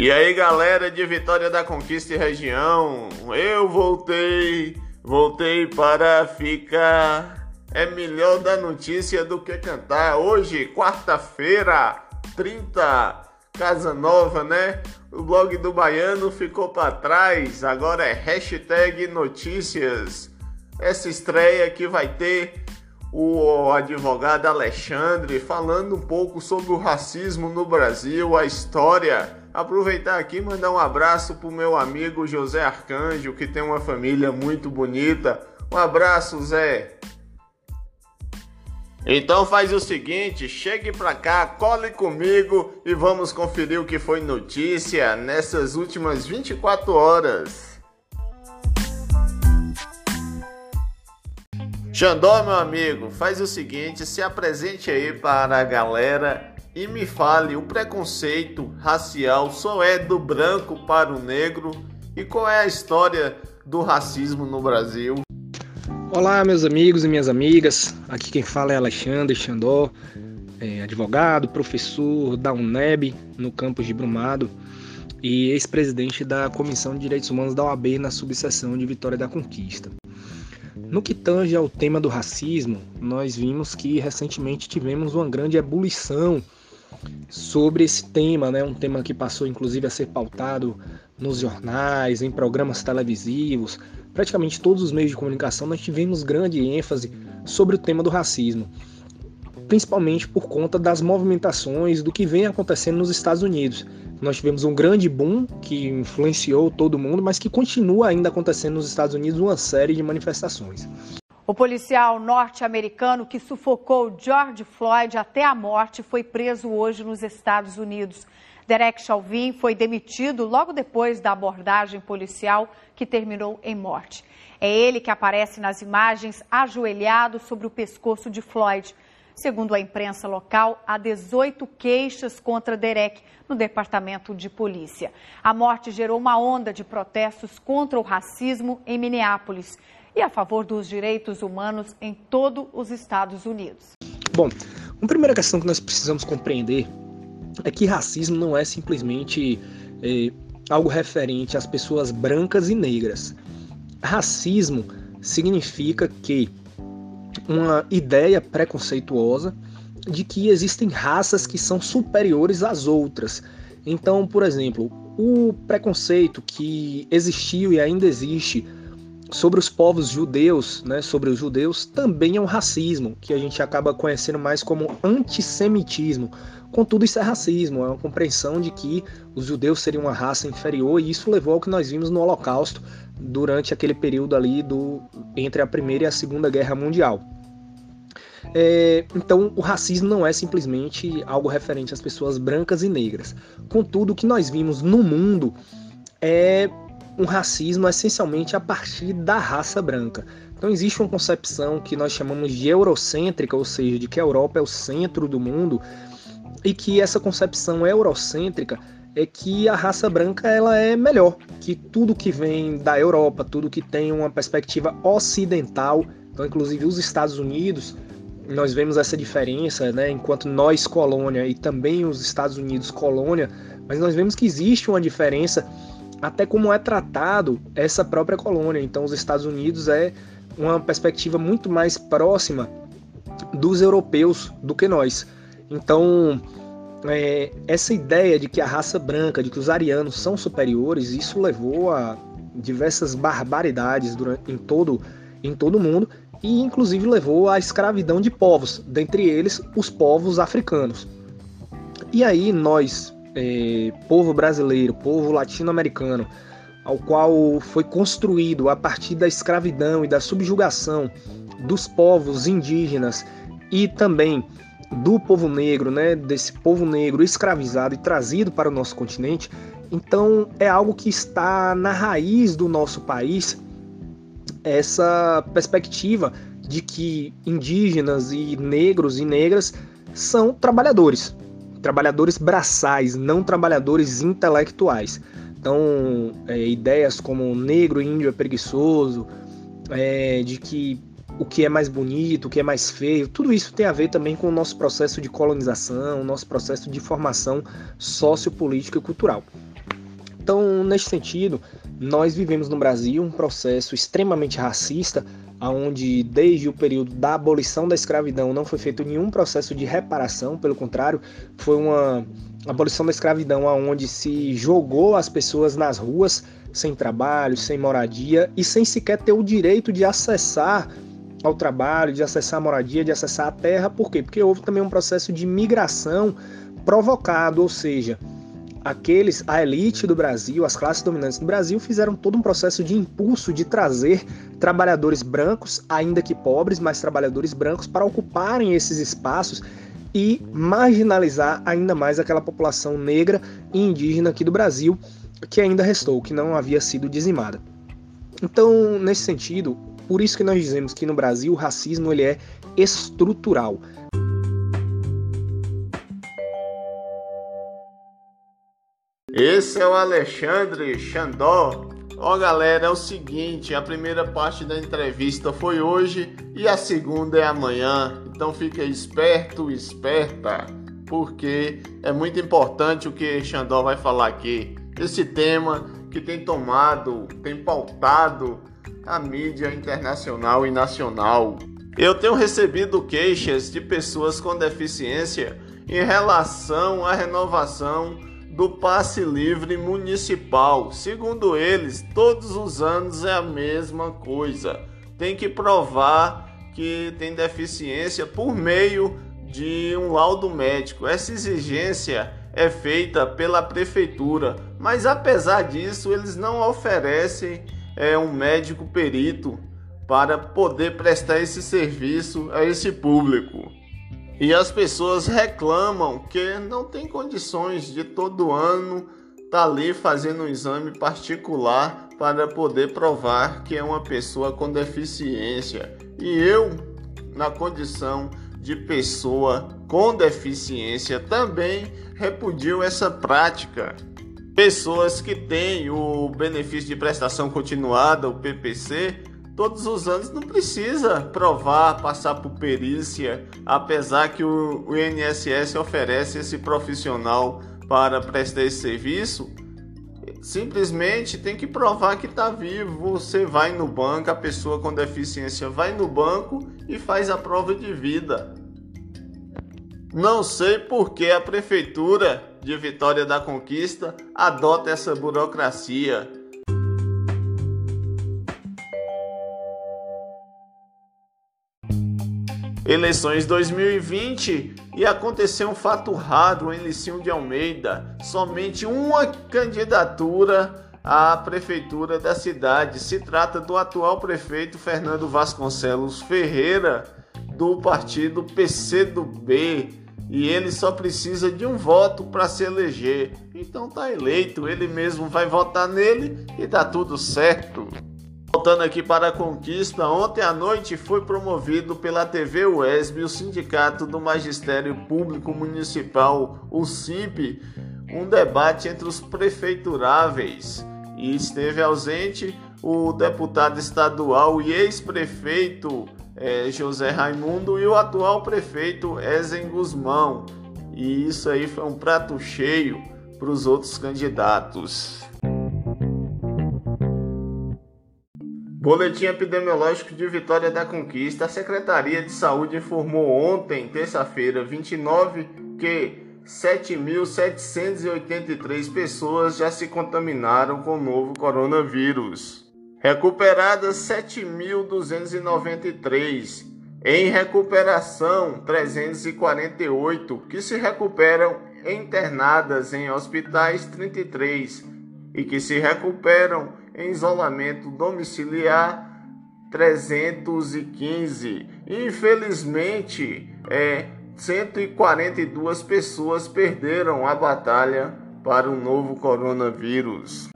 E aí, galera de Vitória da Conquista e região, eu voltei, voltei para ficar. É melhor dar notícia do que cantar. Hoje, quarta-feira, 30, Casa Nova, né? O blog do Baiano ficou para trás, agora é hashtag notícias. Essa estreia que vai ter o advogado Alexandre falando um pouco sobre o racismo no Brasil, a história. Aproveitar aqui e mandar um abraço pro meu amigo José Arcanjo, que tem uma família muito bonita. Um abraço, Zé. Então faz o seguinte, chegue pra cá, cole comigo e vamos conferir o que foi notícia nessas últimas 24 horas. Xandó, meu amigo, faz o seguinte, se apresente aí para a galera e me fale o preconceito racial só é do branco para o negro e qual é a história do racismo no Brasil. Olá, meus amigos e minhas amigas. Aqui quem fala é Alexandre Xandó, é advogado, professor da UNEB no campus de Brumado e ex-presidente da Comissão de Direitos Humanos da OAB na subseção de Vitória da Conquista. No que tange ao tema do racismo, nós vimos que recentemente tivemos uma grande ebulição sobre esse tema, né? Um tema que passou inclusive a ser pautado nos jornais, em programas televisivos, praticamente todos os meios de comunicação nós tivemos grande ênfase sobre o tema do racismo, principalmente por conta das movimentações do que vem acontecendo nos Estados Unidos. Nós tivemos um grande boom que influenciou todo mundo, mas que continua ainda acontecendo nos Estados Unidos uma série de manifestações. O policial norte-americano que sufocou George Floyd até a morte foi preso hoje nos Estados Unidos. Derek Chauvin foi demitido logo depois da abordagem policial que terminou em morte. É ele que aparece nas imagens ajoelhado sobre o pescoço de Floyd. Segundo a imprensa local, há 18 queixas contra Derek no departamento de polícia. A morte gerou uma onda de protestos contra o racismo em Minneapolis e a favor dos direitos humanos em todos os Estados Unidos. Bom, uma primeira questão que nós precisamos compreender é que racismo não é simplesmente é, algo referente às pessoas brancas e negras. Racismo significa que uma ideia preconceituosa de que existem raças que são superiores às outras. Então, por exemplo, o preconceito que existiu e ainda existe sobre os povos judeus, né, sobre os judeus, também é um racismo, que a gente acaba conhecendo mais como antissemitismo. Contudo, isso é racismo, é uma compreensão de que os judeus seriam uma raça inferior, e isso levou ao que nós vimos no Holocausto durante aquele período ali do entre a Primeira e a Segunda Guerra Mundial. É, então, o racismo não é simplesmente algo referente às pessoas brancas e negras. Contudo, o que nós vimos no mundo é um racismo essencialmente a partir da raça branca. Então, existe uma concepção que nós chamamos de eurocêntrica, ou seja, de que a Europa é o centro do mundo, e que essa concepção eurocêntrica é que a raça branca ela é melhor, que tudo que vem da Europa, tudo que tem uma perspectiva ocidental, então inclusive os Estados Unidos, nós vemos essa diferença, né, enquanto nós colônia e também os Estados Unidos colônia, mas nós vemos que existe uma diferença até como é tratado essa própria colônia. Então os Estados Unidos é uma perspectiva muito mais próxima dos europeus do que nós. Então é, essa ideia de que a raça branca, de que os arianos são superiores, isso levou a diversas barbaridades durante, em todo em todo o mundo e inclusive levou à escravidão de povos, dentre eles os povos africanos. E aí nós, é, povo brasileiro, povo latino-americano, ao qual foi construído a partir da escravidão e da subjugação dos povos indígenas e também do povo negro, né, desse povo negro escravizado e trazido para o nosso continente, então é algo que está na raiz do nosso país essa perspectiva de que indígenas e negros e negras são trabalhadores, trabalhadores braçais, não trabalhadores intelectuais. Então, é, ideias como negro índio é preguiçoso, é, de que o que é mais bonito, o que é mais feio, tudo isso tem a ver também com o nosso processo de colonização, o nosso processo de formação sociopolítica e cultural. Então, nesse sentido, nós vivemos no Brasil um processo extremamente racista, onde desde o período da abolição da escravidão não foi feito nenhum processo de reparação, pelo contrário, foi uma abolição da escravidão onde se jogou as pessoas nas ruas sem trabalho, sem moradia e sem sequer ter o direito de acessar ao trabalho, de acessar a moradia, de acessar a terra. Por quê? Porque houve também um processo de migração provocado, ou seja, aqueles, a elite do Brasil, as classes dominantes do Brasil fizeram todo um processo de impulso de trazer trabalhadores brancos, ainda que pobres, mas trabalhadores brancos para ocuparem esses espaços e marginalizar ainda mais aquela população negra e indígena aqui do Brasil que ainda restou, que não havia sido dizimada. Então, nesse sentido, por isso que nós dizemos que no Brasil o racismo ele é estrutural. Esse é o Alexandre Xandó. Ó galera, é o seguinte, a primeira parte da entrevista foi hoje e a segunda é amanhã. Então fica esperto, esperta, porque é muito importante o que Xandó vai falar aqui. Esse tema que tem tomado, tem pautado a mídia internacional e nacional. Eu tenho recebido queixas de pessoas com deficiência em relação à renovação do passe livre municipal. Segundo eles, todos os anos é a mesma coisa. Tem que provar que tem deficiência por meio de um laudo médico. Essa exigência é feita pela prefeitura, mas apesar disso, eles não oferecem é, um médico perito para poder prestar esse serviço a esse público. E as pessoas reclamam que não tem condições de todo ano estar tá ali fazendo um exame particular para poder provar que é uma pessoa com deficiência. E eu, na condição de pessoa com deficiência, também repudio essa prática. Pessoas que têm o benefício de prestação continuada, o PPC, todos os anos não precisa provar, passar por perícia, apesar que o, o INSS oferece esse profissional para prestar esse serviço. Simplesmente tem que provar que está vivo. Você vai no banco, a pessoa com deficiência vai no banco e faz a prova de vida. Não sei por que a prefeitura de Vitória da Conquista adota essa burocracia. Eleições 2020 e aconteceu um fato raro em Licinho de Almeida. Somente uma candidatura à prefeitura da cidade. Se trata do atual prefeito Fernando Vasconcelos Ferreira, do partido PCdoB. E ele só precisa de um voto para se eleger. Então tá eleito, ele mesmo vai votar nele e dá tudo certo. Voltando aqui para a conquista, ontem à noite foi promovido pela TV UESB, o Sindicato do Magistério Público Municipal, o SIP, um debate entre os prefeituráveis. E esteve ausente o deputado estadual e ex-prefeito é, José Raimundo e o atual prefeito Ezen Guzmão. E isso aí foi um prato cheio para os outros candidatos. Boletim epidemiológico de Vitória da Conquista. A Secretaria de Saúde informou ontem, terça-feira, 29, que 7.783 pessoas já se contaminaram com o novo coronavírus. Recuperadas 7.293. Em recuperação, 348, que se recuperam internadas em hospitais 33 e que se recuperam em isolamento domiciliar 315. Infelizmente, é 142 pessoas perderam a batalha para o novo coronavírus.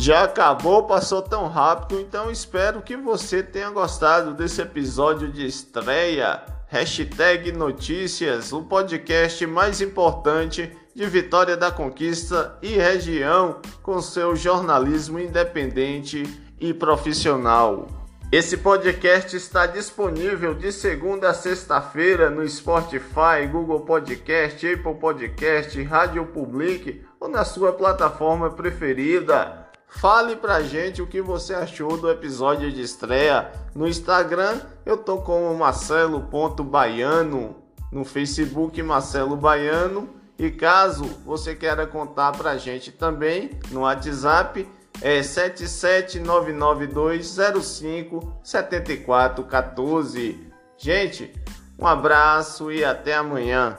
Já acabou, passou tão rápido, então espero que você tenha gostado desse episódio de estreia. Hashtag Notícias, o podcast mais importante de Vitória da Conquista e região, com seu jornalismo independente e profissional. Esse podcast está disponível de segunda a sexta-feira no Spotify, Google Podcast, Apple Podcast, Rádio Public ou na sua plataforma preferida. Fale pra gente o que você achou do episódio de estreia. No Instagram eu tô como marcelo.baiano, no Facebook Marcelo Baiano e caso você queira contar pra gente também no WhatsApp é 77992057414. Gente, um abraço e até amanhã.